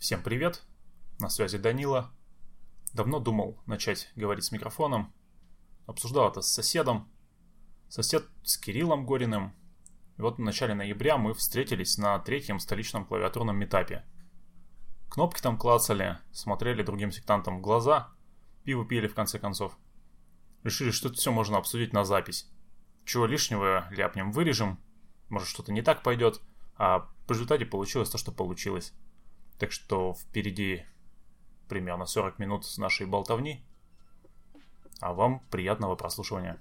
Всем привет, на связи Данила. Давно думал начать говорить с микрофоном. Обсуждал это с соседом. Сосед с Кириллом Гориным. И вот в начале ноября мы встретились на третьем столичном клавиатурном метапе. Кнопки там клацали, смотрели другим сектантам в глаза, пиво пили в конце концов. Решили, что это все можно обсудить на запись. Чего лишнего ляпнем вырежем, может что-то не так пойдет, а в результате получилось то, что получилось. Так что впереди примерно 40 минут с нашей болтовни. А вам приятного прослушивания.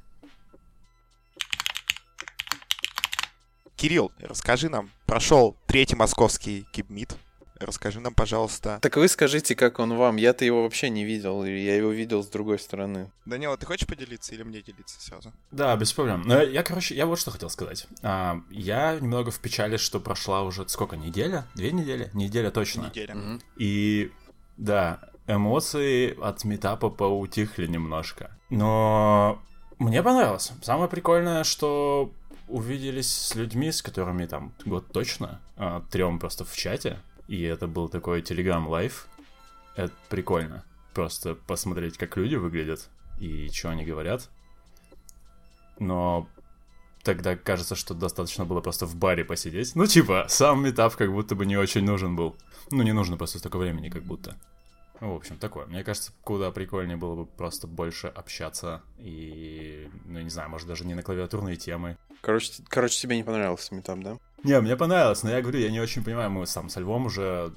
Кирилл, расскажи нам, прошел третий московский кибмит. Расскажи нам, пожалуйста. Так вы скажите, как он вам? Я-то его вообще не видел, я его видел с другой стороны. Данила, ты хочешь поделиться или мне делиться сразу? Да, без проблем. Но я, короче, я вот что хотел сказать. А, я немного в печали, что прошла уже сколько, неделя? Две недели? Неделя точно. Неделя. Мгм. И да, эмоции от метапа поутихли немножко. Но мне понравилось. Самое прикольное, что увиделись с людьми, с которыми там год точно, а, трем просто в чате. И это был такой Telegram Live. Это прикольно. Просто посмотреть, как люди выглядят и что они говорят. Но тогда кажется, что достаточно было просто в баре посидеть. Ну, типа, сам метап как будто бы не очень нужен был. Ну, не нужно просто столько времени, как будто. Ну, в общем, такое. Мне кажется, куда прикольнее было бы просто больше общаться и, ну, не знаю, может, даже не на клавиатурные темы. Короче, короче, тебе не понравился метап, да? Не, мне понравилось, но я говорю, я не очень понимаю, мы сам со Львом уже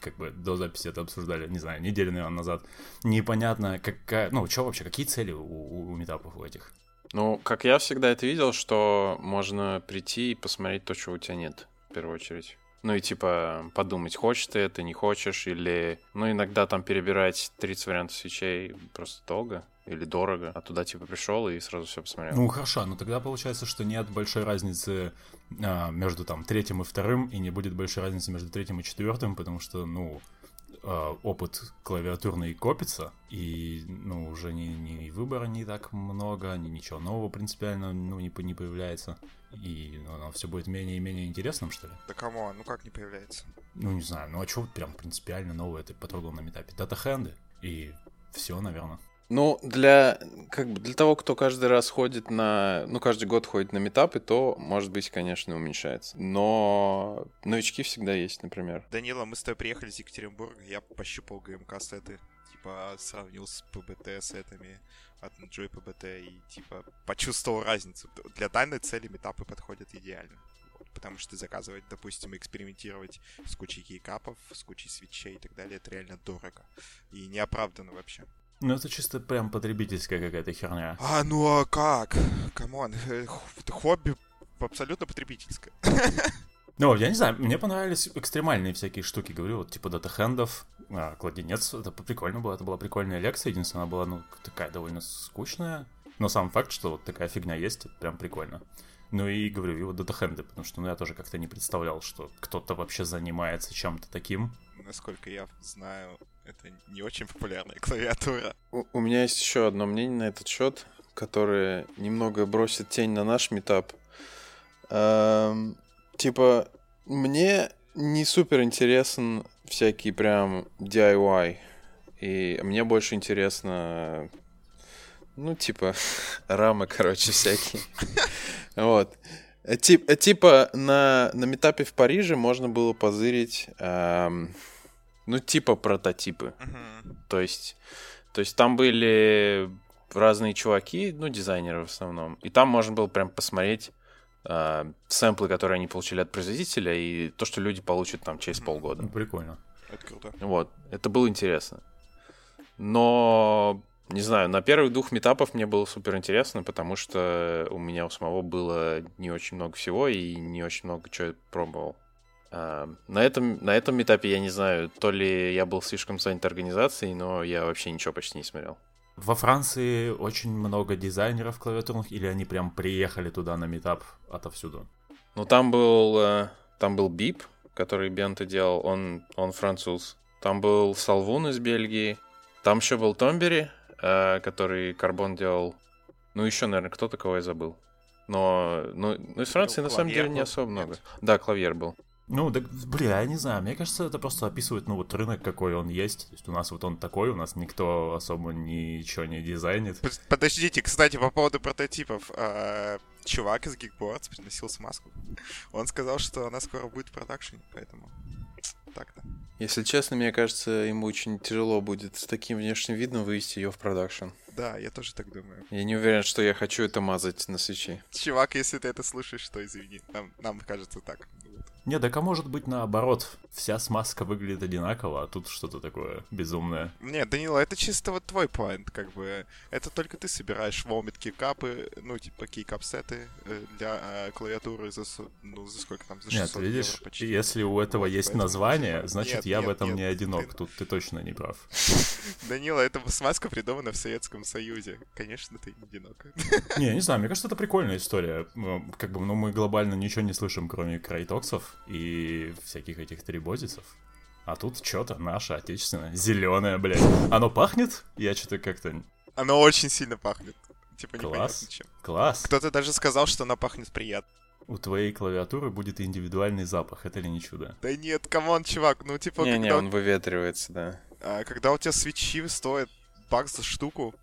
как бы до записи это обсуждали, не знаю, неделю, наверное, назад. Непонятно, какая, ну, что вообще, какие цели у, у, у метапов у этих? Ну, как я всегда это видел, что можно прийти и посмотреть то, чего у тебя нет, в первую очередь. Ну и типа подумать, хочешь ты это, не хочешь, или... Ну, иногда там перебирать 30 вариантов свечей просто долго или дорого, а туда типа пришел и сразу все посмотрел. Ну, хорошо, но тогда получается, что нет большой разницы а, между там третьим и вторым, и не будет большой разницы между третьим и четвертым, потому что, ну, а, опыт клавиатурный копится, и, ну, уже ни, ни выбора не так много, ни ничего нового принципиально, ну, не, по- не появляется, и ну, оно все будет менее и менее интересным, что ли? Да кому? Ну как не появляется? Ну, не знаю, ну, а что прям принципиально новое ты потрогал на метапе? Дата-хенды, и все, наверное. Ну, для, как бы, для того, кто каждый раз ходит на... Ну, каждый год ходит на метапы, то, может быть, конечно, уменьшается. Но новички всегда есть, например. Данила, мы с тобой приехали из Екатеринбурга, я пощупал GMK сеты, типа сравнил с PBT сетами от Enjoy PBT и типа почувствовал разницу. Для данной цели митапы подходят идеально. Потому что заказывать, допустим, экспериментировать с кучей кейкапов, с кучей свитчей и так далее, это реально дорого. И неоправданно вообще. Ну, это чисто прям потребительская какая-то херня. А, ну а как? Come on, э, хобби абсолютно потребительское. Ну, я не знаю, мне понравились экстремальные всякие штуки, говорю, вот типа датахендов, а, кладенец, это прикольно было, это была прикольная лекция, единственное, она была, ну, такая довольно скучная, но сам факт, что вот такая фигня есть, это прям прикольно. Ну и говорю, и вот датахенды, потому что, ну, я тоже как-то не представлял, что кто-то вообще занимается чем-то таким. Насколько я знаю, это не очень популярная клавиатура. У, у меня есть еще одно мнение на этот счет, которое немного бросит тень на наш метап. Эм, типа, мне не супер интересен всякий прям DIY. И мне больше интересно, ну, типа, рамы, короче, всякие. Вот. Э, Тип, э, типа, на, на метапе в Париже можно было позырить, эм, ну, типа прототипы. Мгм. То есть, то есть там были разные чуваки, ну, дизайнеры в основном. И там можно было прям посмотреть а, сэмплы, которые они получили от производителя, и то, что люди получат там через полгода. Ну, прикольно. Это круто. Вот, это было интересно. Но, не знаю, на первых двух метапах мне было супер интересно, потому что у меня у самого было не очень много всего и не очень много чего я пробовал. На, этом, на этом этапе я не знаю, то ли я был слишком занят организацией, но я вообще ничего почти не смотрел. Во Франции очень много дизайнеров клавиатурных, или они прям приехали туда на метап отовсюду? Ну, там был, э, там был Бип, который Бента делал, он, он француз. Там был Салвун из Бельгии. Там еще был Томбери, э, который Карбон делал. Ну, еще, наверное, кто-то, кого я забыл. Но, ну, ну из Франции, на самом деле, не был? особо Нет? много. Да, Клавьер был. Ну, да, бля, я не знаю, мне кажется, это просто описывает, ну, вот рынок, какой он есть. То есть у нас вот он такой, у нас никто особо ничего не дизайнит. Подождите, кстати, по поводу прототипов. А, чувак из Geekboards приносил смазку. Он сказал, что она скоро будет в продакшене, поэтому так-то. Если честно, мне кажется, ему очень тяжело будет с таким внешним видом вывести ее в продакшн. Да, я тоже так думаю. Я не уверен, что я хочу это мазать на свечи. Чувак, если ты это слышишь, то извини. Нам, нам кажется так. Не, так а может быть наоборот. Вся смазка выглядит одинаково, а тут что-то такое безумное. Не, Данила, это чисто вот твой поинт, как бы. Это только ты собираешь вомит кейкапы, ну, типа кейкап-сеты э, для э, клавиатуры за, ну, за сколько там, за 600 Нет, видишь, евро почти. если у этого вот, есть название, значит, нет, я нет, в этом нет, не одинок. ты... Тут ты точно не прав. Данила, эта смазка придумана в Советском Союзе. Конечно, ты не одинок. Не, не знаю, мне кажется, это прикольная история. Как бы, ну, мы глобально ничего не слышим, кроме крайтоксов и всяких этих трибозисов. А тут что-то наше, отечественное, зеленое, блядь. Оно пахнет? Я что-то как-то... Оно очень сильно пахнет. Типа Класс. чем. Класс. Кто-то даже сказал, что оно пахнет приятно. У твоей клавиатуры будет индивидуальный запах, это ли не чудо? Да нет, come on, чувак, ну типа... Не-не, когда... он выветривается, да. А, когда у тебя свечи стоят бак за штуку,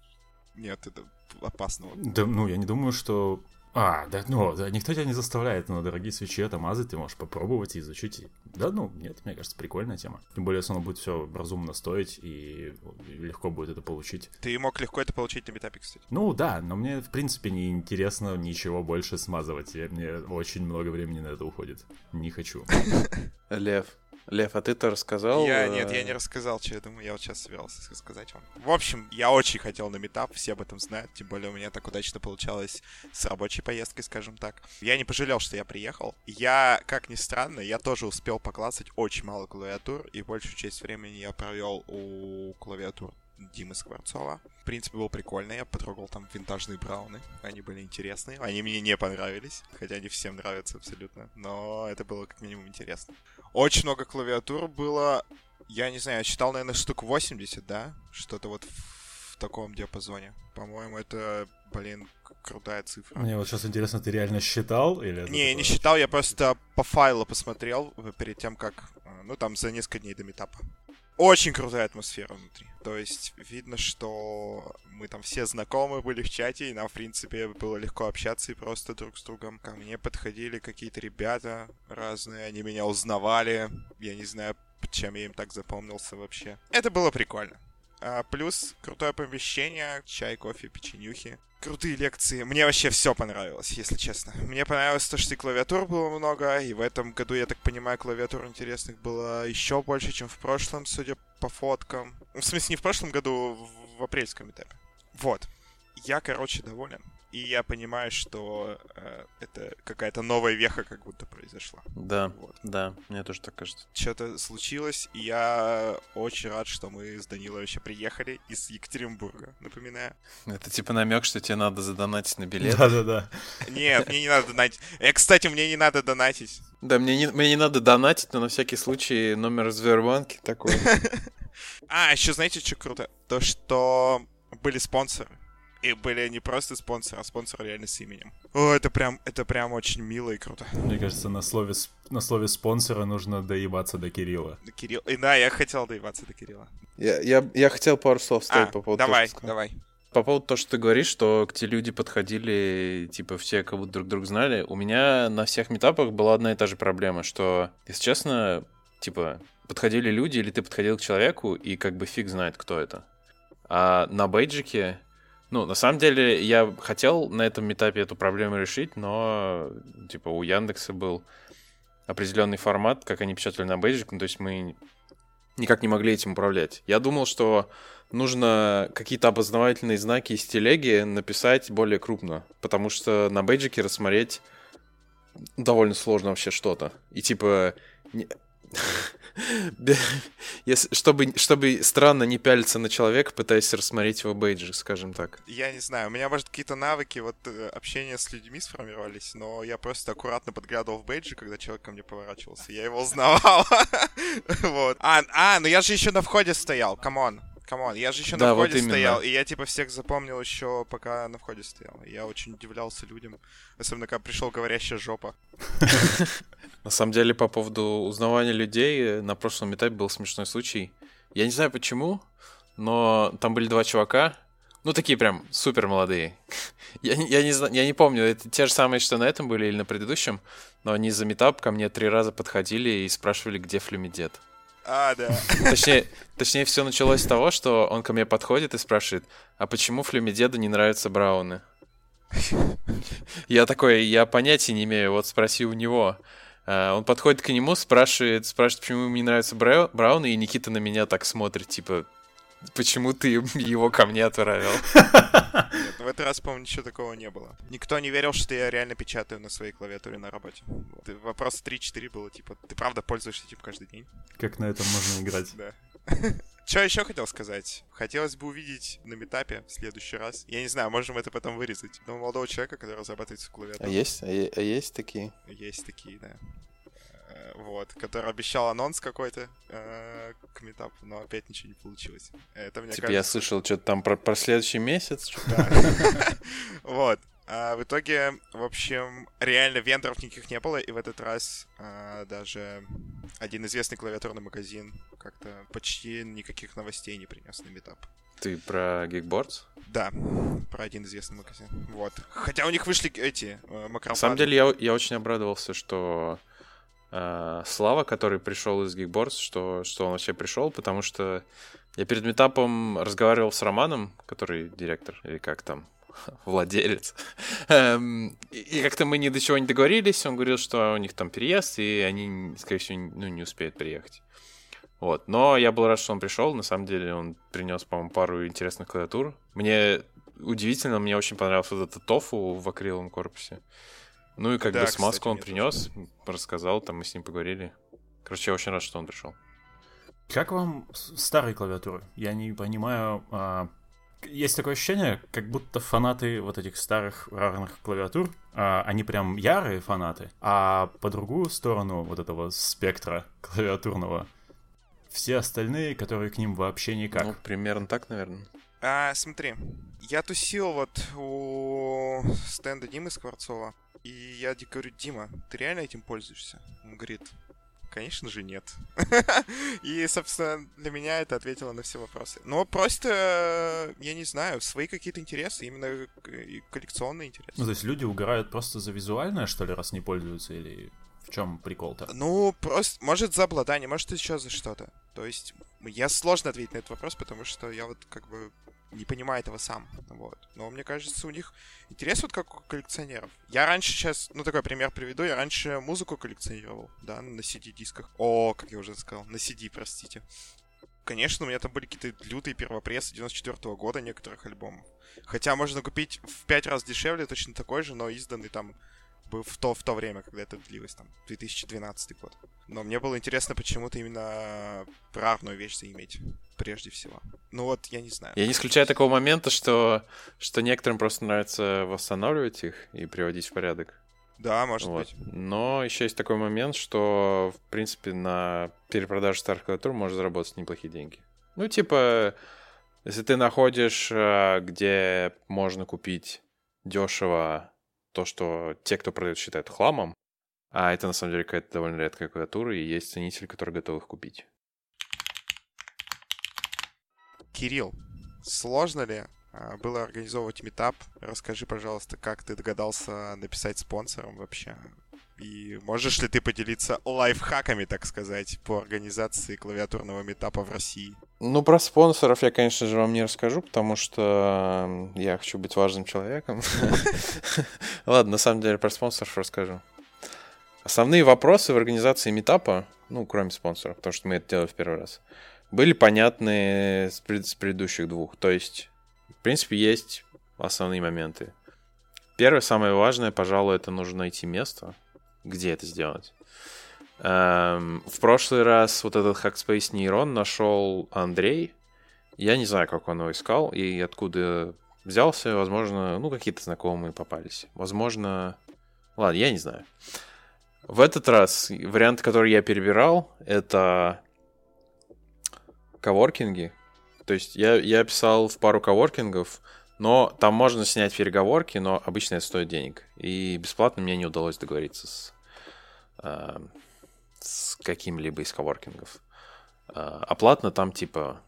нет, это опасно. Да, ну, я не думаю, что а, да, ну, да, никто тебя не заставляет на дорогие свечи это мазать, ты можешь попробовать и изучить. Да, ну, нет, мне кажется, прикольная тема. Тем более, если оно будет все разумно стоить и легко будет это получить. Ты мог легко это получить на метапе, кстати. Ну, да, но мне, в принципе, не интересно ничего больше смазывать. Я, мне очень много времени на это уходит. Не хочу. Лев, Лев, а ты-то рассказал? Я, нет, я не рассказал, что я думаю, я вот сейчас собирался сказать вам. В общем, я очень хотел на метап, все об этом знают, тем более у меня так удачно получалось с рабочей поездкой, скажем так. Я не пожалел, что я приехал. Я, как ни странно, я тоже успел поклассать очень мало клавиатур, и большую часть времени я провел у клавиатур Димы Скворцова. В принципе, было прикольно. Я потрогал там винтажные брауны. Они были интересные. Они мне не понравились. Хотя они всем нравятся абсолютно. Но это было как минимум интересно. Очень много клавиатур было. Я не знаю, я читал, наверное, штук 80, да? Что-то вот в таком диапазоне. По-моему, это, блин, крутая цифра. Мне вот сейчас интересно, ты реально считал? Или не, такое... не считал, я просто по файлу посмотрел перед тем, как... Ну, там, за несколько дней до метапа. Очень крутая атмосфера внутри. То есть видно, что мы там все знакомы были в чате, и нам, в принципе, было легко общаться и просто друг с другом. Ко мне подходили какие-то ребята разные, они меня узнавали. Я не знаю, чем я им так запомнился вообще. Это было прикольно. А, плюс крутое помещение, чай, кофе, печенюхи. Крутые лекции. Мне вообще все понравилось, если честно. Мне понравилось то, что и клавиатур было много, и в этом году, я так понимаю, клавиатур интересных было еще больше, чем в прошлом, судя по фоткам. В смысле, не в прошлом году, в апрельском этапе. Вот. Я, короче, доволен. И я понимаю, что э, это какая-то новая веха как будто произошла. Да, вот. да, мне тоже так кажется. Что-то случилось, и я очень рад, что мы с Данилой вообще приехали из Екатеринбурга, напоминаю. Это типа намек, что тебе надо задонатить на билет. Да-да-да. Нет, мне не надо донатить. Э, кстати, мне не надо донатить. Да, мне не, мне не надо донатить, но на всякий случай номер Сбербанки такой. А, еще знаете, что круто? То, что были спонсоры. И были не просто спонсоры, а спонсоры реально с именем. О, это прям, это прям очень мило и круто. Мне кажется, на слове, на слове спонсора нужно доебаться до Кирилла. До Кирилла. И да, я хотел доебаться до Кирилла. Я, я, я хотел пару слов сказать а, по поводу давай, того, давай. По поводу того, что ты говоришь, что к те люди подходили, типа, все как будто друг друга знали. У меня на всех метапах была одна и та же проблема, что, если честно, типа, подходили люди, или ты подходил к человеку, и как бы фиг знает, кто это. А на бейджике ну, на самом деле, я хотел на этом этапе эту проблему решить, но, типа, у Яндекса был определенный формат, как они печатали на Basic, ну, то есть мы никак не могли этим управлять. Я думал, что нужно какие-то опознавательные знаки из телеги написать более крупно, потому что на бейджике рассмотреть довольно сложно вообще что-то. И типа Если, чтобы, чтобы странно не пялиться на человека, пытаясь рассмотреть его бейджи, скажем так. Я не знаю, у меня, может, какие-то навыки вот э, общения с людьми сформировались, но я просто аккуратно подглядывал в бейджи, когда человек ко мне поворачивался. Я его узнавал. вот. А, а, ну я же еще на входе стоял, come on. Come on, я же еще Да, на вот входе именно. стоял, и я типа всех запомнил еще пока на входе стоял. Я очень удивлялся людям, особенно когда пришел говорящая жопа. На самом деле, по поводу узнавания людей, э, на прошлом этапе был смешной случай. Я не знаю почему, но там были два чувака, ну, такие прям супер молодые. Я, не- я, не, я не помню, это те же самые, что на этом были или на предыдущем, но они за метап ко мне три раза подходили и спрашивали, где флюмидет. А, да. Точнее, точнее, все началось с того, что он ко мне подходит и спрашивает, а почему флюмидеду не нравятся брауны? Я такой, я понятия не имею, вот спроси у него. А, Он подходит к нему, спрашивает, спрашивает, почему ему не нравятся брау- брауны, и Никита на меня так смотрит, типа, почему ты его ко мне отправил? Нет, в этот раз, по-моему, ничего такого не было. Никто не верил, что я реально печатаю на своей клавиатуре на работе. Вот. Вопрос 3-4 было, типа, ты правда пользуешься этим каждый день? Как на этом можно играть? Да. Что еще хотел сказать? Хотелось бы увидеть на метапе в следующий раз. Я не знаю, можем это потом вырезать. Но молодого человека, который разрабатывает всю А клавиатуру. есть, а а есть такие? Есть такие, да. Э, Вот, который обещал анонс какой-то э, к метапу, но опять ничего не получилось. Это мне Типа я кажется... слышал что-то там про, про следующий месяц. Вот. А в итоге, в общем, реально вендоров никаких не было, и в этот раз а, даже один известный клавиатурный магазин как-то почти никаких новостей не принес на метап. Ты про Geekboards? Да, про один известный магазин. Вот. Хотя у них вышли эти э, На макрофаны. самом деле я, я очень обрадовался, что э, Слава, который пришел из Geekboards, что, что он вообще пришел, потому что я перед метапом разговаривал с Романом, который директор, или как там, владелец. Эм, И как-то мы ни до чего не договорились. Он говорил, что у них там переезд, и они, скорее всего, ну, не успеют приехать. Вот. Но я был рад, что он пришел. На самом деле он принес, по-моему, пару интересных клавиатур. Мне удивительно, мне очень понравился вот этот тофу в акриловом корпусе. Ну и как Да, бы смазку кстати, он принес, рассказал, там мы с ним поговорили. Короче, я очень рад, что он пришел. Как вам старые клавиатуры? Я не понимаю. а, Есть такое ощущение, как будто фанаты вот этих старых рарных клавиатур, а, они прям ярые фанаты, а по другую сторону вот этого спектра клавиатурного все остальные, которые к ним вообще никак. Ну, примерно так, наверное. А, смотри, я тусил вот у стенда Димы Скворцова, и я говорю, Дима, ты реально этим пользуешься? Он говорит, конечно же нет. И, собственно, для меня это ответило на все вопросы. Но просто, я не знаю, свои какие-то интересы, именно коллекционные интересы. Ну, то есть люди угорают просто за визуальное, что ли, раз не пользуются, или в чем прикол-то? Ну, просто, может, за обладание, может, еще за что-то. То есть, я сложно ответить на этот вопрос, потому что я вот как бы не понимаю этого сам. Вот. Но мне кажется, у них интерес вот как у коллекционеров. Я раньше сейчас, ну такой пример приведу, я раньше музыку коллекционировал, да, на CD-дисках. О, как я уже сказал, на CD, простите. Конечно, у меня там были какие-то лютые первопрессы 94 года некоторых альбомов. Хотя можно купить в пять раз дешевле, точно такой же, но изданный там в то, в то время, когда это длилось, там, 2012 год. Но мне было интересно почему-то именно рарную вещь заиметь, прежде всего. Ну вот, я не знаю. Я не исключаю такого момента, что, что некоторым просто нравится восстанавливать их и приводить в порядок. Да, может Вот. быть. Но еще есть такой момент, что, в принципе, на перепродаже старых клавиатур можно заработать неплохие деньги. Ну, типа, если ты находишь, э, где можно купить дешево то, что те, кто продает, считают хламом, а это на самом деле какая-то довольно редкая клавиатура, и есть ценители, которые готовы их купить. Кирилл, сложно ли а, было организовывать метап? Расскажи, пожалуйста, как ты догадался написать спонсорам вообще? И можешь ли ты поделиться лайфхаками, так сказать, по организации клавиатурного метапа в России? Ну, про спонсоров я, конечно же, вам не расскажу, потому что я хочу быть важным человеком. Ладно, на самом деле про спонсоров расскажу. Основные вопросы в организации метапа, ну, кроме спонсоров, потому что мы это делали в первый раз, были понятны с, пред- с предыдущих двух. То есть, в принципе, есть основные моменты. Первое, самое важное, пожалуй, это нужно найти место, где это сделать. Эм, в прошлый раз вот этот Hackspace нейрон нашел Андрей. Я не знаю, как он его искал и откуда взялся. Возможно, ну, какие-то знакомые попались. Возможно... Ладно, я не знаю. В этот раз вариант, который я перебирал, это коворкинги. То есть я, я писал в пару коворкингов, но там можно снять переговорки, но обычно это стоит денег. И бесплатно мне не удалось договориться с, э, с каким-либо из коворкингов. Э, оплатно там типа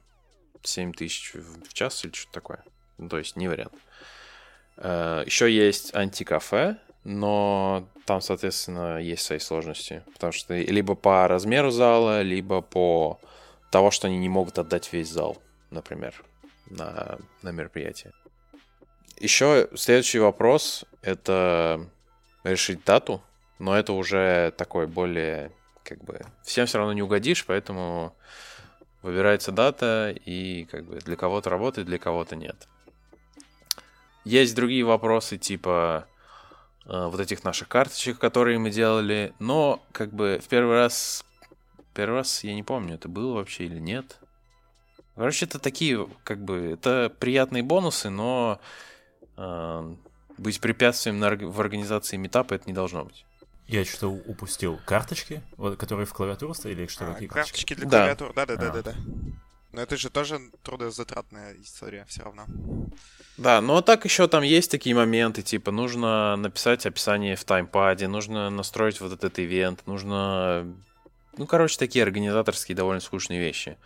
7 тысяч в час или что-то такое. Ну, то есть не вариант. Э, еще есть антикафе, но там, соответственно, есть свои сложности. Потому что либо по размеру зала, либо по того, что они не могут отдать весь зал, например, на, на мероприятие. Еще следующий вопрос — это решить дату, но это уже такой более, как бы, всем все равно не угодишь, поэтому выбирается дата, и как бы для кого-то работает, для кого-то нет. Есть другие вопросы, типа э, вот этих наших карточек, которые мы делали, но как бы в первый раз, первый раз я не помню, это было вообще или нет. Короче, это такие, как бы, это приятные бонусы, но быть препятствием на, в организации метапа это не должно быть. Я что-то упустил. Карточки, вот, которые в клавиатуру стояли, или что, А, какие карточки для Да. клавиатуры, да-да-да. А. да Но это же тоже трудозатратная история все равно. Да, но так еще там есть такие моменты, типа нужно написать описание в таймпаде, нужно настроить вот этот ивент, нужно... Ну, короче, такие организаторские довольно скучные вещи.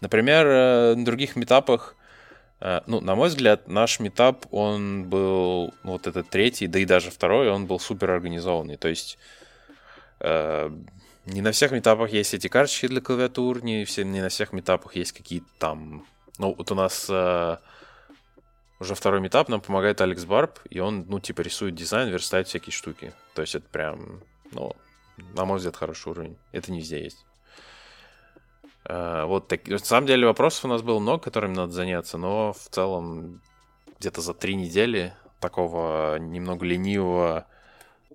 Например, э, на других метапах, ну, на мой взгляд, наш метап, он был, ну, вот этот третий, да и даже второй, он был супер организованный. То есть э, не на всех метапах есть эти карточки для клавиатур, не, все, не на всех метапах есть какие-то там... Ну, вот у нас э, уже второй метап нам помогает Алекс Барб, и он, ну, типа, рисует дизайн, верстает всякие штуки. То есть это прям, ну, на мой взгляд, хороший уровень. Это не везде есть. Э, Вот так, на самом деле вопросов у нас было много, которыми надо заняться, но в целом где-то за три недели такого немного ленивого,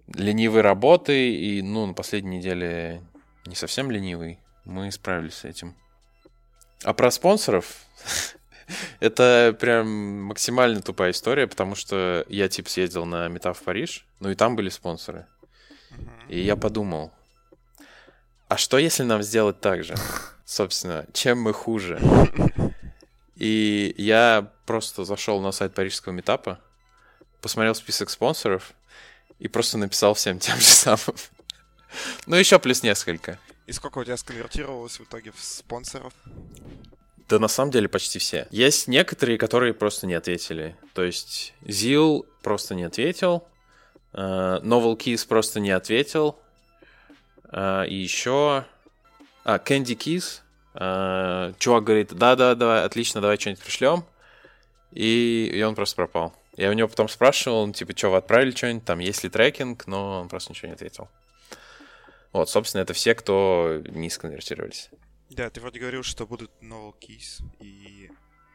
ленивой работы и, ну, на последней неделе не совсем ленивый, мы справились с этим. А про спонсоров это прям максимально тупая история, потому что я типа съездил на метап в Париж, ну и там были спонсоры. И я подумал, а что если нам сделать так же? Собственно, чем мы хуже? И я просто зашел на сайт парижского метапа, посмотрел список спонсоров и просто написал всем тем же самым. Ну, еще плюс несколько. И сколько у тебя сконвертировалось в итоге в спонсоров? Да на самом деле почти все. Есть некоторые, которые просто не ответили. То есть Зил просто не ответил, э, Novel Keys просто не ответил, э, и еще... А, Candy Keys. э, Чувак говорит, да-да, давай, отлично, давай что-нибудь пришлем. И, и он просто пропал. Я у него потом спрашивал, ну, типа, что, вы отправили что-нибудь, там, есть ли трекинг, но он просто ничего не ответил. Вот, собственно, это все, кто не сконвертировались. Да, ты вроде говорил, что будут novel keys, и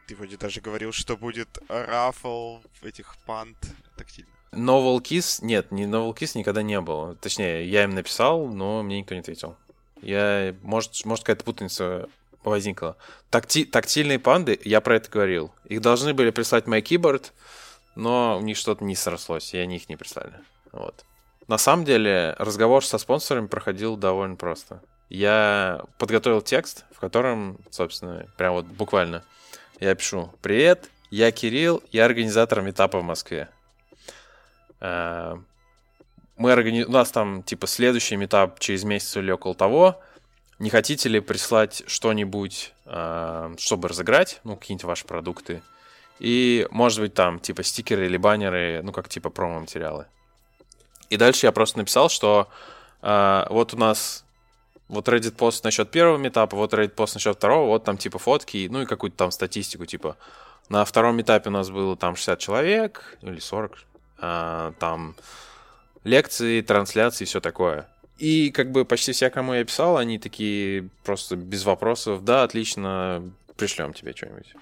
ты вроде даже говорил, что будет рафл этих пант тактильных. Novel Kiss? Нет, не Novel Kiss никогда не было. Точнее, я им написал, но мне никто не ответил. Я... Может, может какая-то путаница возникла. Такти... Тактильные панды, я про это говорил. Их должны были прислать My Keyboard, но у них что-то не срослось, и они их не прислали. Вот. На самом деле, разговор со спонсорами проходил довольно просто. Я подготовил текст, в котором, собственно, прям вот буквально я пишу «Привет, я Кирилл, я организатор метапа в Москве. Э, Мы органи... У нас там, типа, следующий метап через месяц или около того. Не хотите ли прислать что-нибудь, э, чтобы разыграть, ну, какие-нибудь ваши продукты? И, может быть, там, типа, стикеры или баннеры, ну, как, типа, промо-материалы. И дальше я просто написал, что э, вот у нас вот Reddit пост насчет первого метапа, вот Reddit пост насчет второго, вот там типа фотки, ну и какую-то там статистику, типа на втором этапе у нас было там 60 человек или 40, а, там лекции, трансляции, все такое. И как бы почти все, кому я писал, они такие просто без вопросов, да, отлично, пришлем тебе что-нибудь.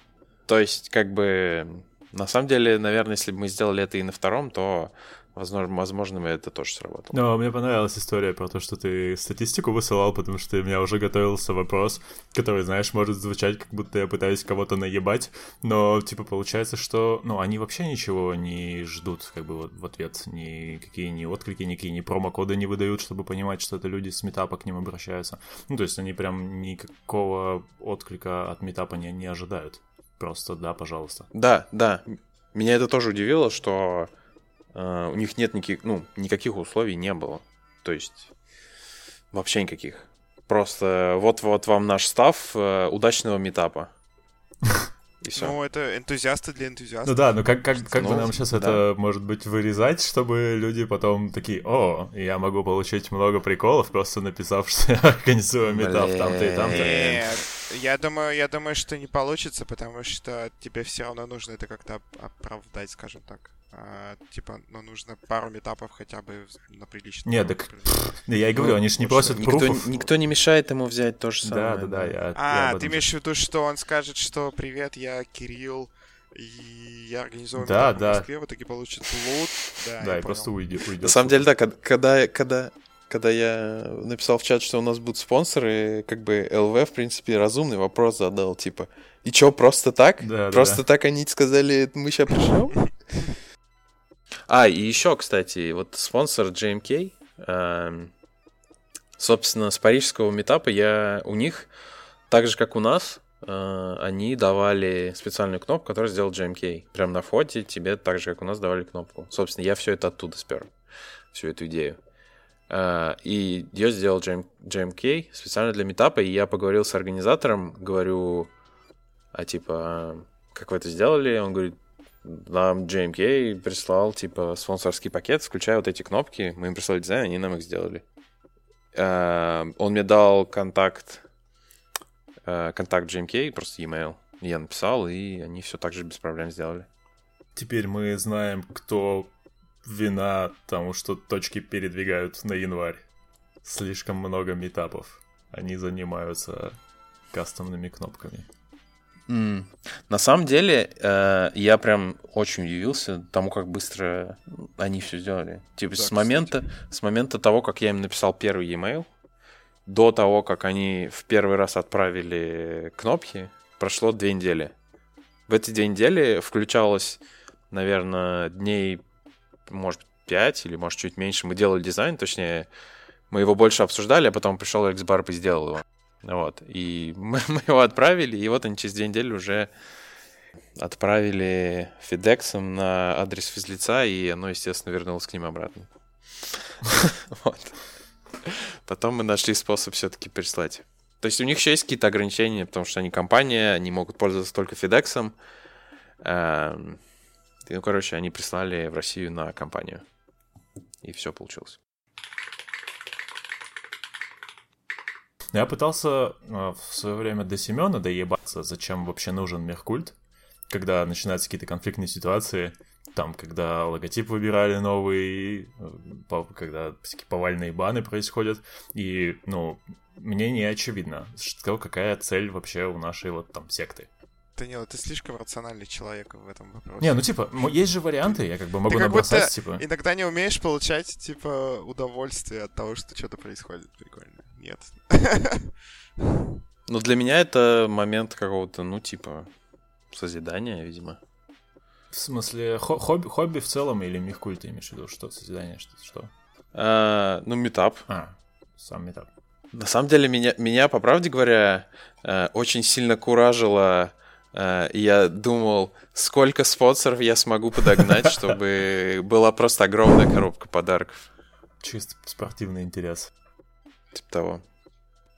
То есть, как бы, на самом деле, наверное, если бы мы сделали это и на втором, то Возможно, возможно, это тоже сработало. Но мне понравилась история про то, что ты статистику высылал, потому что у меня уже готовился вопрос, который, знаешь, может звучать, как будто я пытаюсь кого-то наебать, но, типа, получается, что, ну, они вообще ничего не ждут, как бы, вот, в ответ, никакие ни отклики, никакие ни промокоды не выдают, чтобы понимать, что это люди с метапа к ним обращаются. Ну, то есть они прям никакого отклика от метапа не, не ожидают. просто да, пожалуйста. Да, да. Меня это тоже удивило, что у них нет никаких, ну, никаких условий не было. То есть вообще никаких. Просто вот-вот вам наш став э, удачного метапа. И все. Ну, это энтузиасты для энтузиастов. Ну да, ну как, как, как ну, бы нам сейчас да. это, может быть, вырезать, чтобы люди потом такие, о, я могу получить много приколов, просто написав, что я организую метап там-то и там-то. Нет, я думаю, я думаю, что не получится, потому что тебе все равно нужно это как-то оправдать, скажем так. А, типа, ну, нужно пару метапов хотя бы на приличном. Нет, так да я и говорю, ну, они же не просят никто, пруфов. Никто не мешает ему взять то же самое. Да, да, да. Я, а, я ты имеешь в виду, что он скажет, что привет, я Кирилл, и я организовал да, да. в Москве, в итоге получит лут. Да, да и просто уйдет, уйдет. На самом деле, да, когда, когда, когда я написал в чат, что у нас будут спонсоры, как бы ЛВ, в принципе, разумный вопрос задал, типа, и чё, просто так? Да, просто да. так они сказали, мы сейчас пришлем? А, и еще, кстати, вот спонсор JMK, э, собственно, с парижского метапа я у них, так же, как у нас, э, они давали специальную кнопку, которую сделал JMK. Прям на фоте тебе, так же, как у нас, давали кнопку. Собственно, я все это оттуда спер, всю эту идею. Uh, и ее сделал GM, GMK специально для метапа, и я поговорил с организатором, говорю, а типа, как вы это сделали? Он говорит, нам JMK прислал, типа, спонсорский пакет, включая вот эти кнопки. Мы им прислали дизайн, они нам их сделали. Uh, он мне дал контакт, uh, контакт JMK, просто e-mail. Я написал, и они все так же без проблем сделали. Теперь мы знаем, кто вина тому, что точки передвигают на январь. Слишком много метапов. Они занимаются кастомными кнопками. Mm. На самом деле, э, я прям очень удивился тому, как быстро они все сделали. Типа да, с момента, с момента того, как я им написал первый e-mail, до того, как они в первый раз отправили кнопки, прошло две недели. В эти две недели включалось, наверное, дней, может, пять или, может, чуть меньше. Мы делали дизайн, точнее, мы его больше обсуждали, а потом пришел Алекс Барб и сделал его. Вот. И мы, мы его отправили, и вот они через две недели уже отправили Фидексом на адрес физлица, и оно, естественно, вернулось к ним обратно. Вот. Потом мы нашли способ все-таки прислать. То есть у них еще есть какие-то ограничения, потому что они компания, они могут пользоваться только Фидексом. Эм, ну, короче, они прислали в Россию на компанию. И все получилось. Я пытался э, в свое время до Семена доебаться, зачем вообще нужен Меркульт, когда начинаются какие-то конфликтные ситуации, там, когда логотип выбирали новый, э, когда всякие повальные баны происходят, и, ну, мне не очевидно, что какая цель вообще у нашей вот там секты. Данила, ты слишком рациональный человек в этом вопросе. Не, ну типа, есть же варианты, я как бы могу ты набросать, типа... иногда не умеешь получать, типа, удовольствие от того, что что-то происходит. Прикольно. Нет. Ну, для меня это момент какого-то, ну, типа, созидания, видимо. В смысле, хобби, хобби в целом или мехкульт ты имеешь в виду? Что, созидание, что? что? А, ну, метап. А, сам метап. На самом деле, меня, меня по правде говоря, э, очень сильно куражило Э, я думал, сколько спонсоров я смогу подогнать, чтобы была просто огромная коробка подарков. Чисто спортивный интерес. Типа того.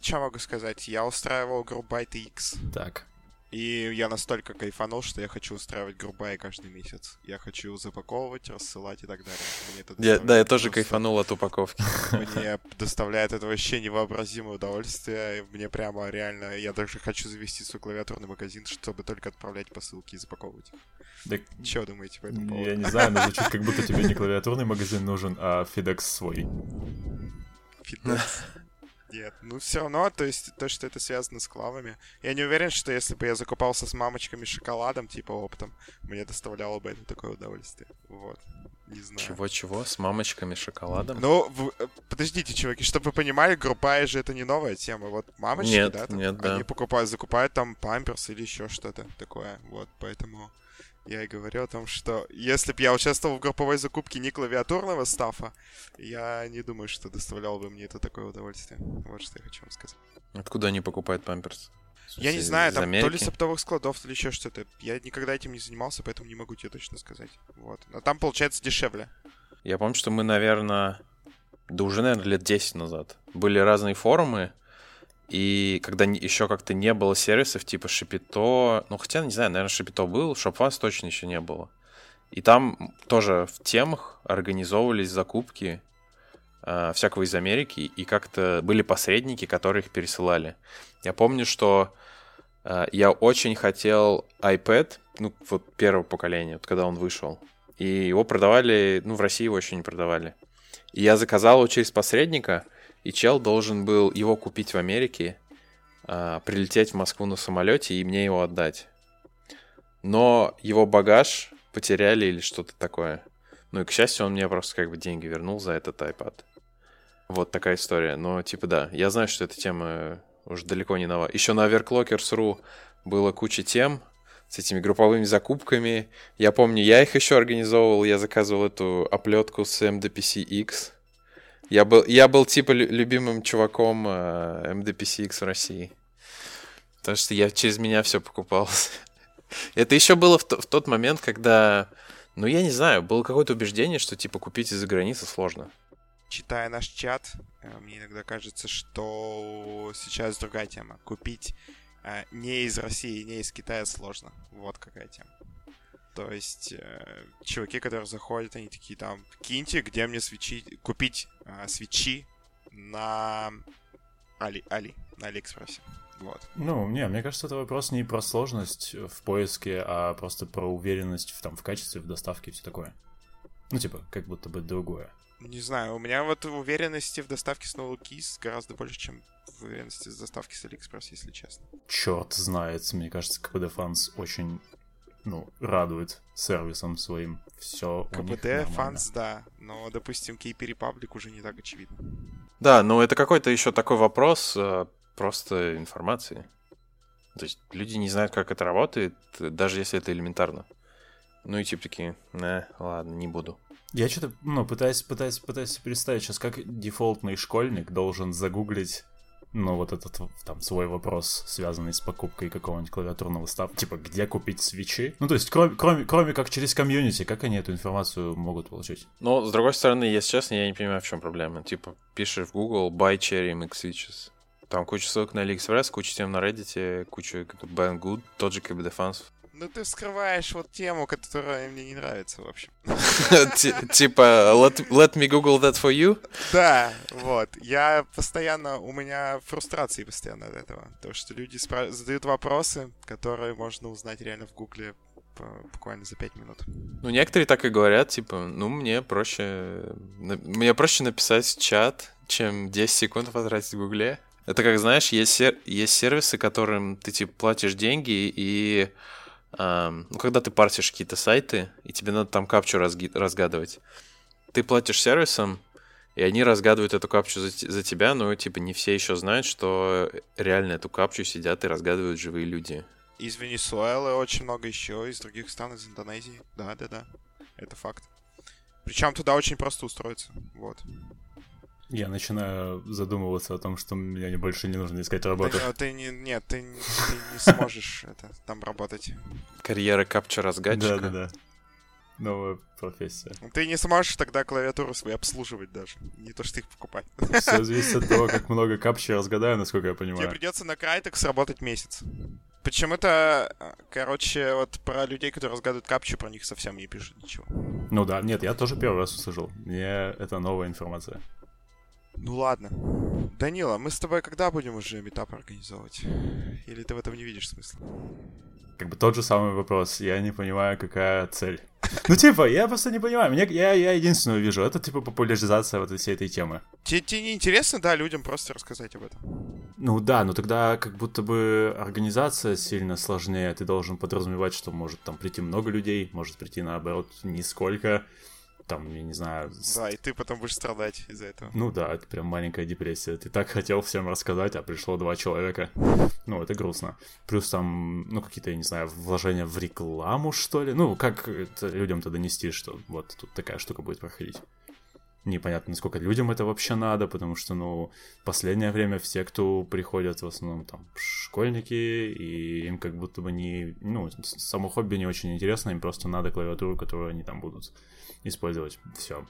Что могу сказать? Я устраивал группу X. Так. И я настолько кайфанул, что я хочу устраивать грубай каждый месяц. Я хочу запаковывать, рассылать и так далее. Мне это я, да, я тоже кайфанул от упаковки. Мне доставляет это вообще невообразимое удовольствие. Мне прямо реально... Я даже хочу завести свой клавиатурный магазин, чтобы только отправлять посылки и запаковывать. Так, Что думаете по этому поводу? Я не знаю, но звучит, как будто тебе не клавиатурный магазин нужен, а FedEx свой. FedEx. Нет, ну все равно, то есть то, что это связано с клавами. Я не уверен, что если бы я закупался с мамочками шоколадом, типа оптом, мне доставляло бы это такое удовольствие. Вот. Не знаю. Чего-чего? С мамочками шоколадом? Ну, в... Э, подождите, чуваки, чтобы вы понимали, группа же это не новая тема. Вот мамочки, нет, да, там, нет, да. они покупают, закупают там памперс или еще что-то такое. Вот, поэтому я и говорю о том, что если бы я участвовал в групповой закупке не клавиатурного стафа, я не думаю, что доставлял бы мне это такое удовольствие. Вот что я хочу вам сказать. Откуда они покупают памперс? Я не знаю, там то ли Америки? с оптовых складов, то ли еще что-то. Я никогда этим не занимался, поэтому не могу тебе точно сказать. Вот. Но там получается дешевле. Я помню, что мы, наверное, да уже, наверное, лет 10 назад были разные форумы, и когда еще как-то не было сервисов типа Шапито, ну хотя, не знаю, наверное, Шапито был, Шопфас точно еще не было. И там тоже в темах организовывались закупки э, всякого из Америки, и как-то были посредники, которые их пересылали. Я помню, что э, я очень хотел iPad, ну вот первого поколения, вот когда он вышел. И его продавали, ну в России его еще не продавали. И я заказал его через посредника, и чел должен был его купить в Америке, а, прилететь в Москву на самолете и мне его отдать. Но его багаж потеряли или что-то такое. Ну и, к счастью, он мне просто как бы деньги вернул за этот iPad. Вот такая история. Но, типа, да, я знаю, что эта тема уже далеко не нова. Еще на Overclockers.ru было куча тем с этими групповыми закупками. Я помню, я их еще организовывал, я заказывал эту оплетку с MDPC-X. Я был, я был типа лю- любимым чуваком э, MDPC-X в России. Потому что я через меня все покупал. Это еще было в, в тот момент, когда, ну я не знаю, было какое-то убеждение, что типа купить из-за границы сложно. Читая наш чат, э, мне иногда кажется, что сейчас другая тема. Купить э, не из России, не из Китая сложно. Вот какая тема. То есть э, чуваки, которые заходят, они такие там, киньте, где мне свечи, купить э, свечи на Али, Али, на Алиэкспрессе. Вот. Ну, не, мне кажется, это вопрос не про сложность в поиске, а просто про уверенность в, там, в качестве, в доставке и все такое. Ну, типа, как будто бы другое. Не знаю, у меня вот уверенности в доставке с NovelKeys гораздо больше, чем в уверенности в доставке с Алиэкспресс, если честно. Черт знает, мне кажется, KBDfans очень, ну, радует сервисом своим. Все KBDfans, да, но, допустим, KPrepublic уже не так очевидно. Да, но это какой-то еще такой вопрос э, просто информации. То есть люди не знают, как это работает, даже если это элементарно. Ну и типа такие, не, ладно, не буду. Я что-то, ну, пытаюсь, пытаюсь, пытаюсь представить сейчас, как дефолтный школьник должен загуглить, ну, вот этот, там, свой вопрос, связанный с покупкой какого-нибудь клавиатурного став, типа, где купить свечи? Ну, то есть, кроме, кроме, кроме как через комьюнити, как они эту информацию могут получить? Но, с другой стороны, если честно, я не понимаю, в чем проблема. Типа, пишешь в Google buy cherry mix switches. Там куча ссылок на AliExpress, куча тем на Reddit, куча Banggood, тот же KBD Fans. Ну ты вскрываешь вот тему, которая мне не нравится, в общем. Ти- Типа, let me Google that for you? Да, вот. Я постоянно, у меня фрустрации постоянно от этого. То, что люди задают вопросы, которые можно узнать реально в Гугле буквально за 5 минут. Ну, некоторые так и говорят, типа, ну, мне проще... Мне проще написать чат, чем 10 секунд потратить в Гугле. Это как, знаешь, есть, сер- есть сервисы, которым ты, типа, платишь деньги, и... ну, когда ты парсишь какие-то сайты, и тебе надо там капчу разгадывать, ты платишь сервисам, и они разгадывают эту капчу за, за тебя, но, типа, не все еще знают, что реально эту капчу сидят и разгадывают живые люди. Из Венесуэлы очень много еще, из других стран, из Индонезии. Да, да, да. Это факт. Причем туда очень просто устроиться. Вот. Я начинаю задумываться о том, что мне больше не нужно искать работу. Ты, а ты не, нет, ты, не- ты не сможешь это, там работать. Карьера капча-разгадчика. Да-да-да. Новая профессия. Ты не сможешь тогда клавиатуру свою обслуживать даже. Не то, что их покупать. Все зависит от того, как много капчи я разгадаю, насколько я Тебе понимаю. придется на Крайтекс работать месяц. Почему-то, короче, вот про людей, которые разгадывают капчу, про них совсем не пишут ничего. Ну да, нет, я тоже первый раз услышал. Мне это новая информация. Ну ладно. Данила, мы с тобой когда будем уже метап организовывать? Или ты в этом не видишь смысла? Как бы тот же самый вопрос. Я не понимаю, какая цель. Ну, типа, я просто не понимаю. Мне, я, я единственную вижу. Это, типа, популяризация вот всей этой темы. Тебе, тебе не интересно, да, людям просто рассказать об этом? Ну да, но тогда как будто бы организация сильно сложнее. Ты должен подразумевать, что может там прийти много людей, может прийти наоборот нисколько. Там, я не знаю, Да, и ты потом будешь страдать из-за этого. Ну да, это прям маленькая депрессия. Ты так хотел всем рассказать, а пришло два человека. Ну, это грустно. Плюс там, ну, какие-то, я не знаю, вложения в рекламу, что ли. Ну, как это людям-то донести, что вот тут такая штука будет проходить. непонятно, насколько людям это вообще надо, потому что, ну, в последнее время все, кто приходят, в основном там школьники, и им как будто бы не, ну, само хобби не очень интересно, им просто надо клавиатуру, которую они там будут использовать. Все.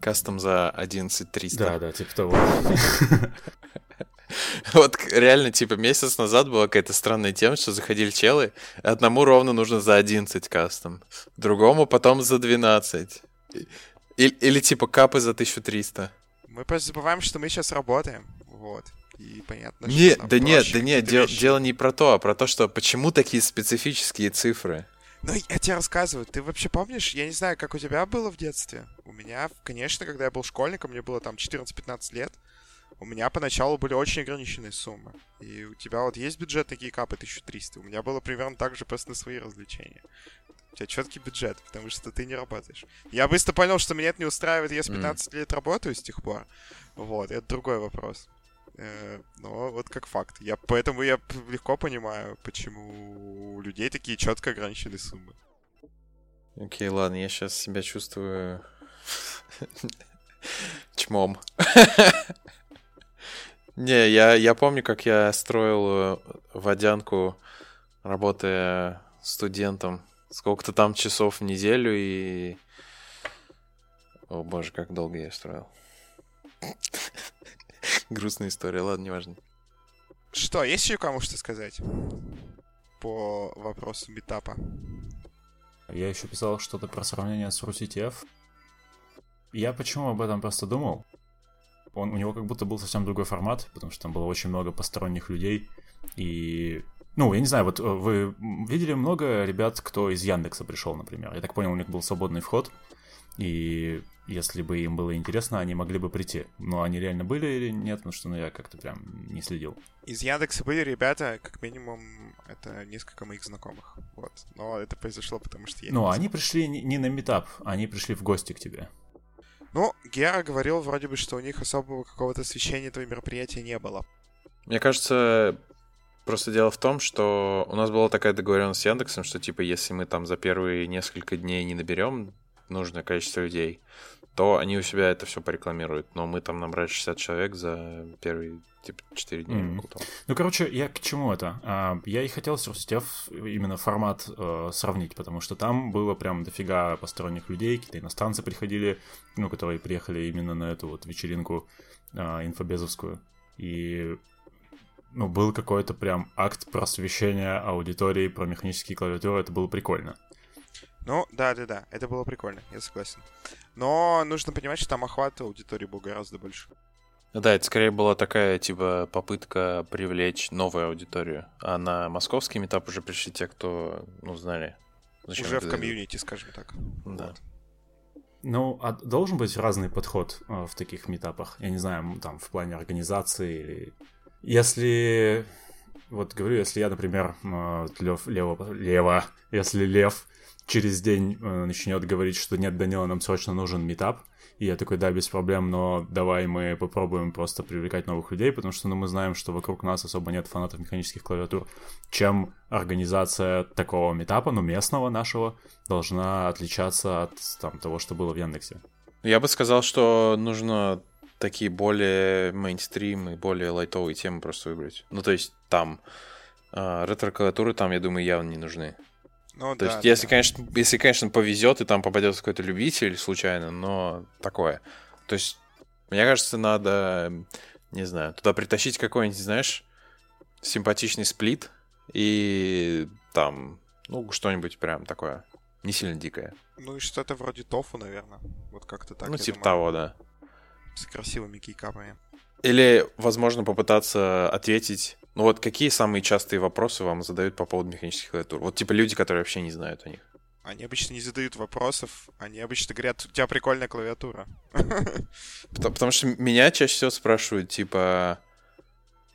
Кастом за 11300. Да, да, типа того. Вот реально, типа, месяц назад была какая-то странная тема, что заходили челы, одному ровно нужно за 11 кастом, другому потом за 12. Или, или типа капы за 1300. Мы просто забываем, что мы сейчас работаем. Вот. И понятно, нет, что да нет, да нет, дел, дело не про то, а про то, что почему такие специфические цифры. Ну, я тебе рассказываю, ты вообще помнишь, я не знаю, как у тебя было в детстве. У меня, конечно, когда я был школьником, мне было там 14-15 лет, у меня поначалу были очень ограниченные суммы. И у тебя вот есть бюджет такие капы 1300. У меня было примерно так же просто на свои развлечения. У тебя четкий бюджет, потому что ты не работаешь. Я быстро понял, что меня это не устраивает. Я с 15 mm. лет работаю с тех пор. Вот, это другой вопрос. Э, но вот как факт. Я, поэтому я легко понимаю, почему у людей такие четко ограниченные суммы. Окей, okay, ладно, я сейчас себя чувствую чмом. Не, я, я помню, как я строил э, водянку, работая студентом. Сколько-то там часов в неделю и... О боже, как долго я строил. Грустная история, ладно, неважно. Что, есть еще кому что сказать по вопросу метапа? Я еще писал что-то про сравнение с RusCTF. Я почему об этом просто думал? он, у него как будто был совсем другой формат, потому что там было очень много посторонних людей. И, ну, я не знаю, вот э, вы видели много ребят, кто из Яндекса пришел, например. Я так понял, у них был свободный вход. И если бы им было интересно, они могли бы прийти. Но они реально были или нет, потому что ну, я как-то прям не следил. Из Яндекса были ребята, как минимум, это несколько моих знакомых. Вот. Но это произошло, потому что я Ну, они пришли не на метап, они пришли в гости к тебе. Ну, Гера говорил вроде бы, что у них особого какого-то освещения этого мероприятия не было. Мне кажется, просто дело в том, что у нас была такая договоренность с Яндексом, что типа если мы там за первые несколько дней не наберем нужное количество людей, то они у себя это все порекламируют. Но мы там набрали 60 человек за первые типа 4 дня. Mm-hmm. Ну, короче, я к чему это? А, я и хотел с Ростев именно формат э, сравнить, потому что там было прям дофига посторонних людей, какие-то иностранцы приходили, ну, которые приехали именно на эту вот вечеринку э, инфобезовскую. И ну, был какой-то прям акт просвещения аудитории про механические клавиатуры, это было прикольно. Ну, да-да-да, это было прикольно, я согласен. Но нужно понимать, что там охват аудитории был гораздо больше. Ну да, это скорее была такая, типа, попытка привлечь новую аудиторию. А на московский метап уже пришли те, кто, ну, знали. Зачем уже в комьюнити, скажем так. Да. Ну, а должен быть разный подход э, в таких метапах. Я не знаю, там, в плане организации или... Если... Вот говорю, если я, например, лев, лево, лево, если Лев через день э, начнет говорить, что нет, Данила, нам срочно нужен метап. И я такой, да, без проблем, но давай мы попробуем просто привлекать новых людей, потому что ну, мы знаем, что вокруг нас особо нет фанатов механических клавиатур, чем организация такого метапа, ну, местного нашего, должна отличаться от там, того, что было в Яндексе. Я бы сказал, что нужно такие более мейнстрим и более лайтовые темы просто выбрать. Ну, то есть там э, ретро-клавиатуры там, я думаю, явно не нужны. Ну, То да, есть, да. если, конечно, если, конечно, повезет, и там попадется какой-то любитель случайно, но такое. То есть, мне кажется, надо, не знаю, туда притащить какой-нибудь, знаешь, симпатичный сплит и там, ну, что-нибудь прям такое, не сильно дикое. Ну и что-то вроде тофу, наверное. Вот как-то так. Ну, типа думаю. того, да. С красивыми кейкапами. Или, возможно, попытаться ответить ну вот какие самые частые вопросы вам задают по поводу механических клавиатур? Вот типа люди, которые вообще не знают о них. Они обычно не задают вопросов, они обычно говорят, у тебя прикольная клавиатура. Потому, потому что меня чаще всего спрашивают, типа,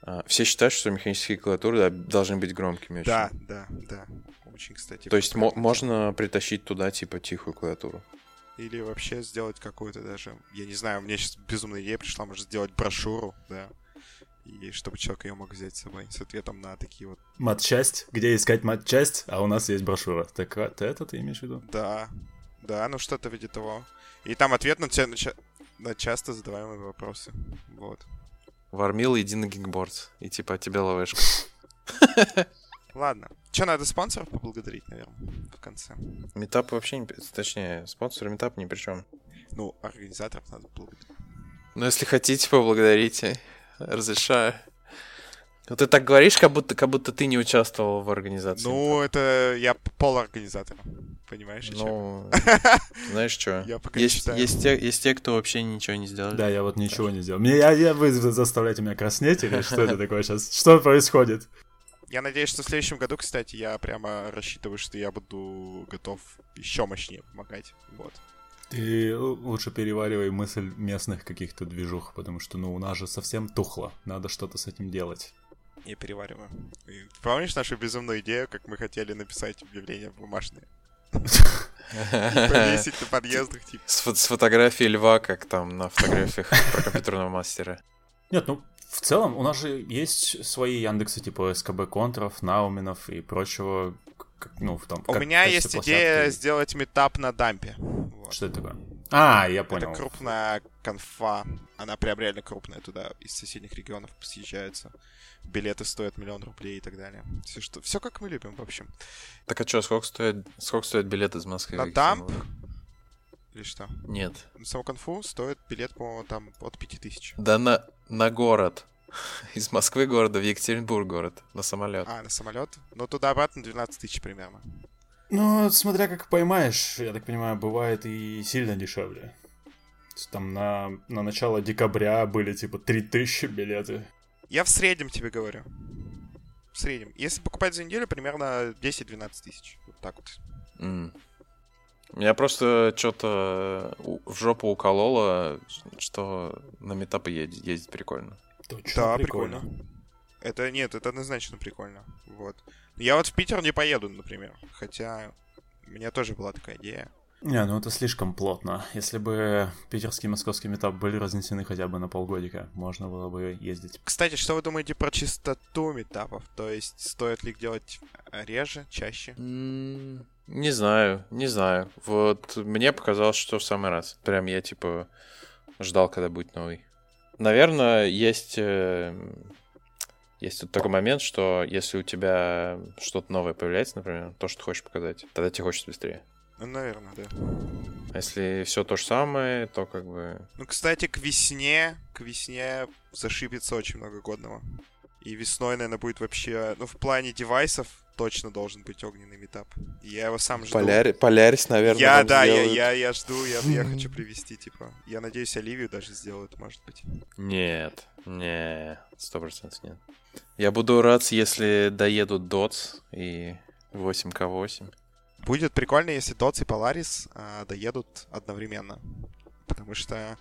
а, все считают, что механические клавиатуры должны быть громкими. Очень. Да, да, да. Очень, кстати. То есть можно притащить туда, типа, тихую клавиатуру. Или вообще сделать какую-то даже, я не знаю, мне сейчас безумная идея пришла, может сделать брошюру, да, и чтобы человек ее мог взять с собой с ответом на такие вот... Матчасть? Где искать матчасть? А у нас есть брошюра. Так а, ты это ты имеешь в виду? Да, да, ну что-то вроде того. И там ответ на, те- на ча- на часто задаваемые вопросы. Вот. Вармил единый гигборд. И типа от тебя ловешка. Ладно. Че, надо спонсоров поблагодарить, наверное, в конце. Метап вообще не... Точнее, спонсор метап ни при чем. Ну, организаторов надо поблагодарить. Но если хотите, поблагодарите. Разрешаю. Вот ты так говоришь, как будто, как будто ты не участвовал в организации. Ну, это я полуорганизатор. Понимаешь, о чем? Ну, знаешь что? Я пока не Есть, считаю. есть, те, есть те, кто вообще ничего не сделали. Да, я вот ничего не сделал. Мне, я, я, вы заставляете меня краснеть или что это такое сейчас? Что происходит? Я надеюсь, что в следующем году, кстати, я прямо рассчитываю, что я буду готов еще мощнее помогать. Вот. Ты лучше переваривай мысль местных каких-то движух, потому что, ну, у нас же совсем тухло. Надо что-то с этим делать. Я перевариваю. И помнишь нашу безумную идею, как мы хотели написать объявления бумажные? И повесить на подъездах, типа. С фотографией льва, как там на фотографиях про компьютерного мастера. Нет, ну, в целом, у нас же есть свои Яндексы, типа СКБ Контров, Науменов и прочего. к- Ну, в том, У как- меня есть качестве идея площадки. сделать метап на дампе. Вот. Что это такое? А, я понял. Это крупная конфа. Она прям реально крупная. Туда из соседних регионов съезжаются. Билеты стоят миллион рублей и так далее. Все, что... Все как мы любим, в общем. Так а что, сколько стоит, сколько стоит билет из Москвы? На дамп? Екатеринбург? Или что? Нет. На саму конфу стоит билет, по-моему, там от 5000. Да на, на город. Из Москвы города в Екатеринбург город. На самолет. А, на самолет? Ну, туда-обратно 12 тысяч примерно. Ну, смотря как поймаешь, я так понимаю, бывает и сильно дешевле. Там на, на начало декабря были типа 3000 билеты. Я в среднем тебе говорю. В среднем. Если покупать за неделю, примерно 10-12 тысяч. Вот так вот. М. Меня просто что-то в жопу укололо, что на метапы ездить, ездить прикольно. Точно, Да, прикольно. Это нет, это однозначно прикольно. Вот. Я вот в Питер не поеду, например. Хотя у меня тоже была такая идея. Не, ну это слишком плотно. Если бы питерский и московский метап были разнесены хотя бы на полгодика, можно было бы ездить. Кстати, что вы думаете про чистоту метапов? То есть, стоит ли их делать реже, чаще? М, Не знаю, не знаю. Вот мне показалось, что в самый раз. Прям я типа ждал, когда будет новый. Наверное, есть э, есть тут такой момент, что если у тебя что-то новое появляется, например, то, что ты хочешь показать, тогда тебе хочется быстрее. Ну, наверное, да. А если все то же самое, то как бы Ну, кстати, к весне, к весне зашибется очень много годного. И весной, наверное, будет вообще... Ну, в плане девайсов точно должен быть огненный метап. Я его сам жду. Поляри- Полярис, наверное, Я, да, я, сделают. я, я жду, я, я хочу привести, типа. Я надеюсь, Оливию даже сделают, может быть. Нет, не, сто процентов нет. Я буду рад, если доедут DOTS и 8К8. Будет прикольно, если Доц и Polaris а, доедут одновременно. Потому что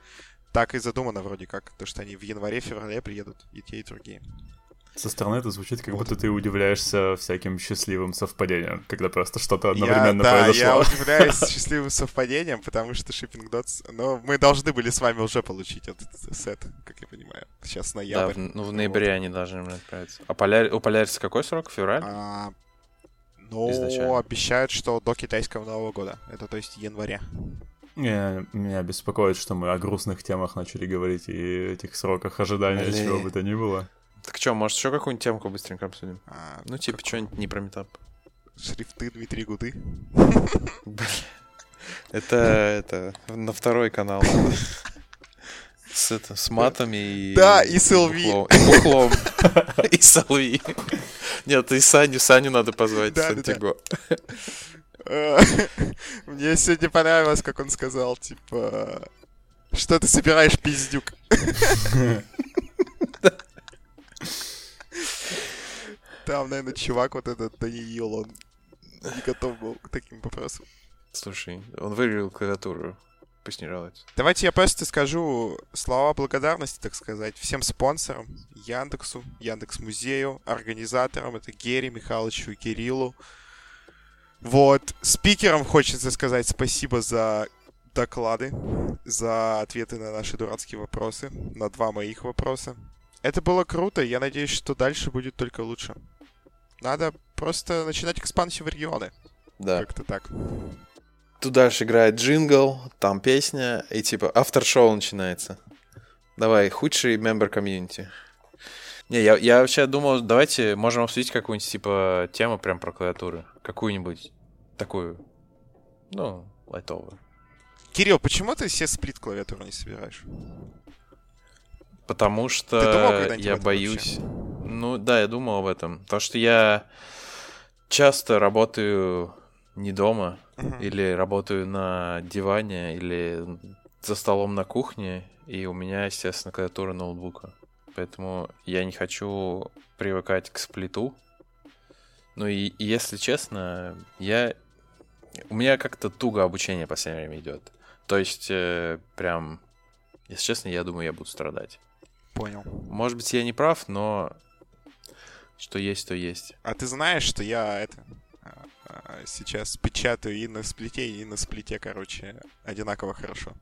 так и задумано вроде как, то что они в январе-феврале приедут, и те, и другие. Со стороны это звучит, как Вот. будто ты удивляешься всяким счастливым совпадениям, когда просто что-то Я, одновременно да, произошло. я удивляюсь счастливым совпадением, потому что Shipping Dots... Но мы должны были с вами уже получить этот сет, как я понимаю. Сейчас Да, ноябрь. в, ну, в Вот. ноябре они должны мне отправиться. А Поляр... у Поляриса какой срок? Февраль? А, ну, Изначально. обещают, что до китайского Нового года. Это то есть января. Не, меня беспокоит, что мы о грустных темах начали говорить и этих сроках ожидания, Блин. чего бы то ни было. Так что, может, еще какую-нибудь темку быстренько обсудим? А, Ну, типа, какой? что-нибудь не про метап. Шрифты Дмитрий Гуды. Это, это, на второй канал. С, это, с матами и... Да, и с LV. бухлом. И бухлом. И с LV. Нет, и Саню, Саню надо позвать. Э, Мне сегодня понравилось, как он сказал, типа... Что ты собираешь, пиздюк? Там, наверное, чувак вот этот Даниил, он не готов был к таким вопросам. Слушай, он вырвал клавиатуру. Пусть не жалуется. Давайте я просто скажу слова благодарности, так сказать, всем спонсорам, Яндексу, Яндекс Музею, организаторам, это Гере, Михалычу и Кириллу. Вот, спикерам хочется сказать спасибо за доклады, за ответы на наши дурацкие вопросы, на два моих вопроса. Это было круто, я надеюсь, что дальше будет только лучше. Надо просто начинать экспансию в регионы. Да. Как-то так. тут дальше играет джингл, там песня, и типа автор-шоу начинается. Давай, худший мембер комьюнити. Не, я, я вообще думал, давайте можем обсудить какую-нибудь, типа, тему прям про клавиатуры. Какую-нибудь такую, ну, лайтовую. Кирилл, почему ты себе сплит клавиатуру не собираешь? Потому что думал я боюсь. Вообще? Ну да, я думал об этом. Потому что я часто работаю не дома, uh-huh. или работаю на диване, или за столом на кухне, и у меня, естественно, клавиатура ноутбука. Поэтому я не хочу привыкать к сплиту. Ну и, и если честно, я... У меня как-то туго обучение в последнее время идет. То есть, э, прям, если честно, я думаю, я буду страдать. Понял. Может быть, я не прав, но что есть, то есть. А ты знаешь, что я это а, а, сейчас печатаю и на сплите, и на сплите, короче, одинаково хорошо.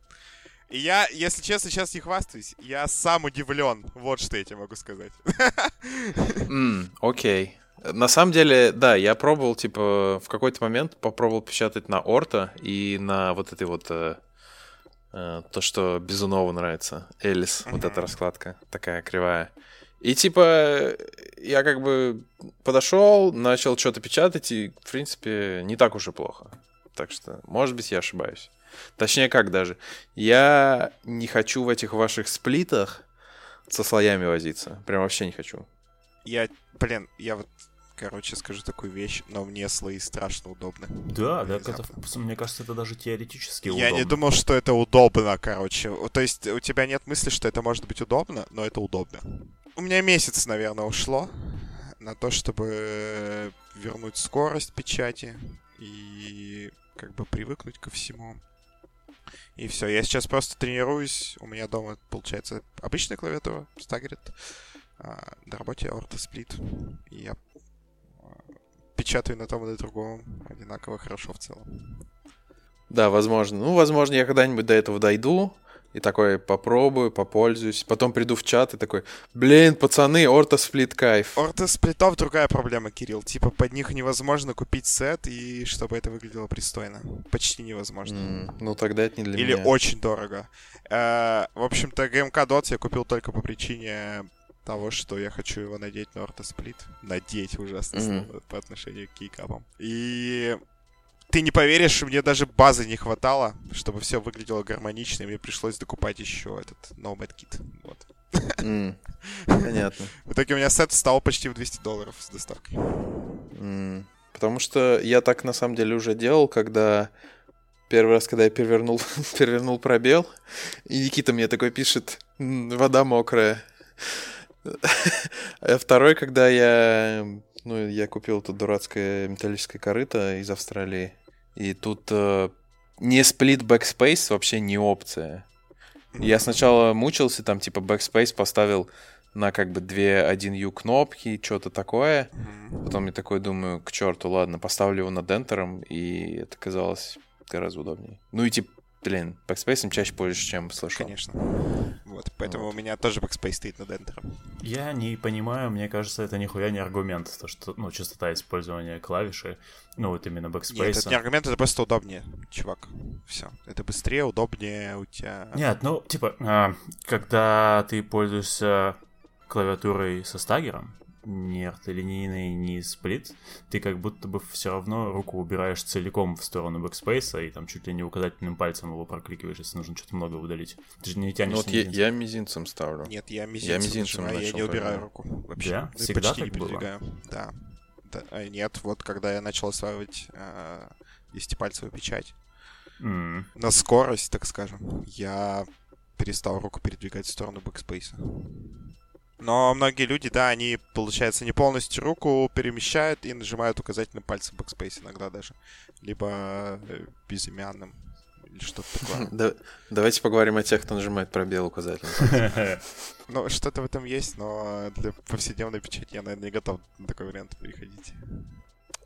И я, если честно, сейчас не хвастаюсь, я сам удивлен. Вот что я тебе могу сказать. Окей. Okay. На самом деле, да, я пробовал, типа, в какой-то момент попробовал печатать на Орта и на вот этой вот э, то, что Безунову нравится. Элис, mm-hmm. вот эта раскладка такая кривая. И типа я как бы подошел, начал что-то печатать, и, в принципе, не так уж и плохо. Так что, может быть, я ошибаюсь. Точнее, как даже. Я не хочу в этих ваших сплитах со слоями возиться. Прям вообще не хочу. Я, блин, я вот, короче, скажу такую вещь, но мне слои страшно удобны. Да, да, это, мне кажется, это даже теоретически я удобно. Я не думал, что это удобно, короче. То есть у тебя нет мысли, что это может быть удобно, но это удобно. У меня месяц, наверное, ушло на то, чтобы вернуть скорость печати и как бы привыкнуть ко всему. И все, я сейчас просто тренируюсь. У меня дома, получается, обычная клавиатура, стагерит. А, на работе ортосплит. И я печатаю на том и на другом одинаково хорошо в целом. Да, возможно. Ну, возможно, я когда-нибудь до этого дойду. И такой попробую, попользуюсь. Потом приду в чат и такой, блин, пацаны, ортосплит кайф. Ортосплитов другая проблема, Кирилл. Типа под них невозможно купить сет, и чтобы это выглядело пристойно. Почти невозможно. Mm, ну тогда это не для Или меня. Или очень дорого. Э, в общем-то, GMK Dots я купил только по причине того, что я хочу его надеть на ортосплит. Надеть ужасно mm-hmm. по отношению к кейкапам. И ты не поверишь, мне даже базы не хватало, чтобы все выглядело гармонично, и мне пришлось докупать еще этот Nomad Kit. Вот. Mm, понятно. В итоге у меня сет стал почти в 200 долларов с доставкой. Mm, потому что я так на самом деле уже делал, когда первый раз, когда я перевернул, перевернул пробел, и Никита мне такой пишет, вода мокрая. А второй, когда я, ну, я купил тут дурацкое металлическое корыто из Австралии, и тут э, не сплит backspace вообще не опция. Я сначала мучился, там типа backspace поставил на как бы две 1U кнопки, что-то такое. Потом я такой думаю, к черту, ладно, поставлю его над энтером, и это казалось гораздо удобнее. Ну и типа Блин, Backspace чаще пользуюсь, чем слышал. Конечно. Вот, поэтому вот. у меня тоже Backspace стоит над Enter. Я не понимаю, мне кажется, это нихуя не аргумент, то, что, ну, частота использования клавиши, ну, вот именно Backspace. Нет, это не аргумент, это просто удобнее, чувак. Все. Это быстрее, удобнее у тебя... Нет, ну, типа, а, когда ты пользуешься клавиатурой со стагером, ни ортолинейный, ни сплит, ты как будто бы все равно руку убираешь целиком в сторону бэкспейса и там чуть ли не указательным пальцем его прокликиваешь, если нужно что-то много удалить. Ты же не тянешь ну, вот я, я мизинцем ставлю. Нет, я мизинцем, я мизинцем нажимаю, я не убираю руку вообще. Да? Всегда почти так не передвигаю. Было? Да. да. А, нет, вот когда я начал осваивать э, десятипальцевую печать, мм. на скорость, так скажем, я перестал руку передвигать в сторону бэкспейса. Но многие люди, да, они, получается, не полностью руку перемещают и нажимают указательным пальцем Backspace иногда даже. Либо э, безымянным или что-то такое. Да, давайте поговорим о тех, кто нажимает пробел указательным Ну, что-то в этом есть, но для повседневной печати я, наверное, не готов на такой вариант переходить.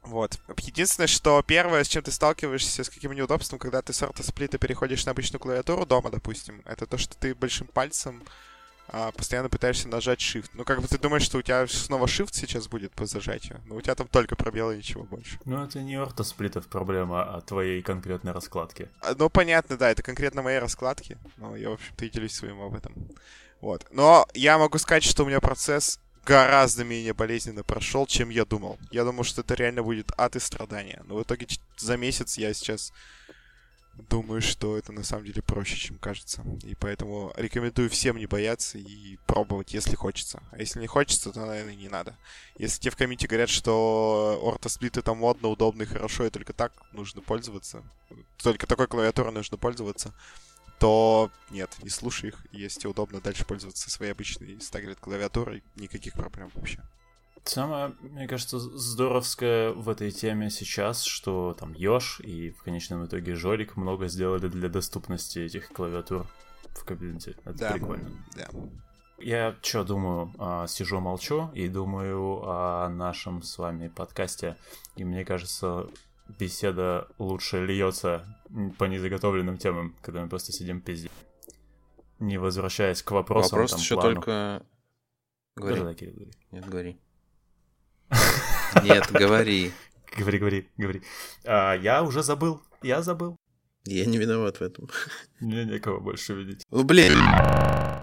Вот. Единственное, что первое, с чем ты сталкиваешься, с каким неудобством, когда ты с ортосплита переходишь на обычную клавиатуру дома, допустим, это то, что ты большим пальцем а постоянно пытаешься нажать Shift. Ну, как бы ты думаешь, что у тебя снова Shift сейчас будет по зажатию, но у тебя там только пробелы ничего больше. Ну, это не ортосплитов проблема, а твоей конкретной раскладки. А, Ну, понятно, да, это конкретно мои раскладки, но я, в общем-то, и делюсь своим опытом. Вот. Но я могу сказать, что у меня процесс гораздо менее болезненно прошел, чем я думал. Я думал, что это реально будет ад и страдания. Но в итоге за месяц я сейчас думаю, что это на самом деле проще, чем кажется. И поэтому рекомендую всем не бояться и пробовать, если хочется. А если не хочется, то, наверное, не надо. Если тебе в комменте говорят, что ортосплит это модно, удобно и хорошо, и только так нужно пользоваться, только такой клавиатурой нужно пользоваться, то нет, не слушай их. Если удобно дальше пользоваться своей обычной стагрит клавиатурой, никаких проблем вообще. Самое, мне кажется, здоровское в этой теме сейчас, что там Ёж и в конечном итоге Жорик много сделали для доступности этих клавиатур в кабинете. Это Да, прикольно. да. Я что думаю? А, сижу, молчу и думаю о нашем с вами подкасте. И мне кажется, беседа лучше льется по незаготовленным темам, когда мы просто сидим пиздим. Не возвращаясь к вопросам. Вопрос там, еще плану. только... Говори. Да-да-да, Кирилл, говори. Нет, говори. Нет, говори. Говори, говори, говори. А, я уже забыл. Я забыл. Я не виноват в этом. Мне некого больше видеть. Ну, блин.